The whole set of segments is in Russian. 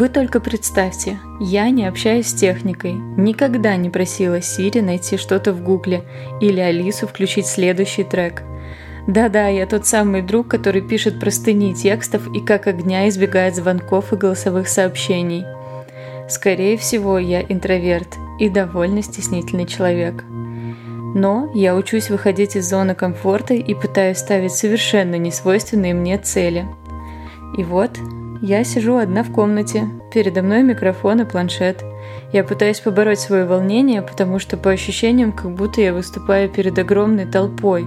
Вы только представьте, я не общаюсь с техникой, никогда не просила Сири найти что-то в Гугле или Алису включить следующий трек. Да-да, я тот самый друг, который пишет простыни текстов и как огня избегает звонков и голосовых сообщений. Скорее всего, я интроверт и довольно стеснительный человек. Но я учусь выходить из зоны комфорта и пытаюсь ставить совершенно несвойственные мне цели. И вот я сижу одна в комнате, передо мной микрофон и планшет. Я пытаюсь побороть свое волнение, потому что по ощущениям, как будто я выступаю перед огромной толпой.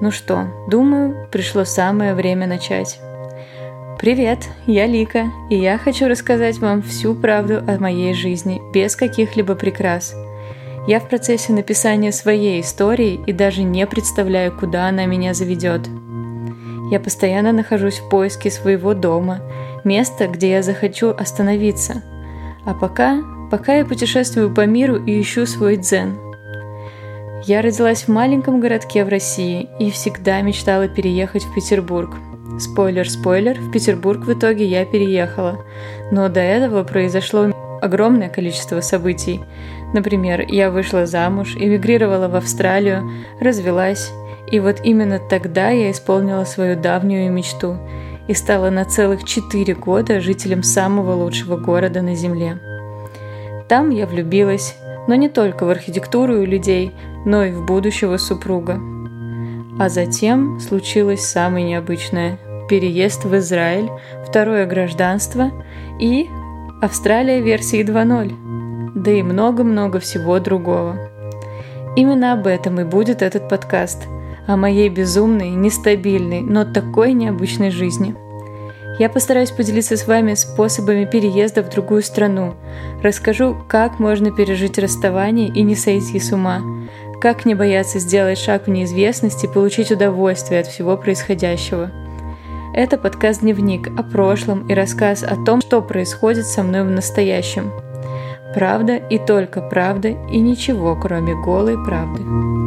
Ну что, думаю, пришло самое время начать. Привет, я Лика, и я хочу рассказать вам всю правду о моей жизни, без каких-либо прикрас. Я в процессе написания своей истории и даже не представляю, куда она меня заведет. Я постоянно нахожусь в поиске своего дома, места, где я захочу остановиться. А пока, пока я путешествую по миру и ищу свой дзен. Я родилась в маленьком городке в России и всегда мечтала переехать в Петербург – Спойлер-спойлер, в Петербург в итоге я переехала. Но до этого произошло огромное количество событий. Например, я вышла замуж, эмигрировала в Австралию, развелась. И вот именно тогда я исполнила свою давнюю мечту и стала на целых четыре года жителем самого лучшего города на Земле. Там я влюбилась, но не только в архитектуру и людей, но и в будущего супруга. А затем случилось самое необычное переезд в Израиль, второе гражданство и Австралия версии 2.0, да и много-много всего другого. Именно об этом и будет этот подкаст, о моей безумной, нестабильной, но такой необычной жизни. Я постараюсь поделиться с вами способами переезда в другую страну, расскажу, как можно пережить расставание и не сойти с ума, как не бояться сделать шаг в неизвестность и получить удовольствие от всего происходящего – это подкаст-дневник о прошлом и рассказ о том, что происходит со мной в настоящем. Правда и только правда и ничего, кроме голой правды.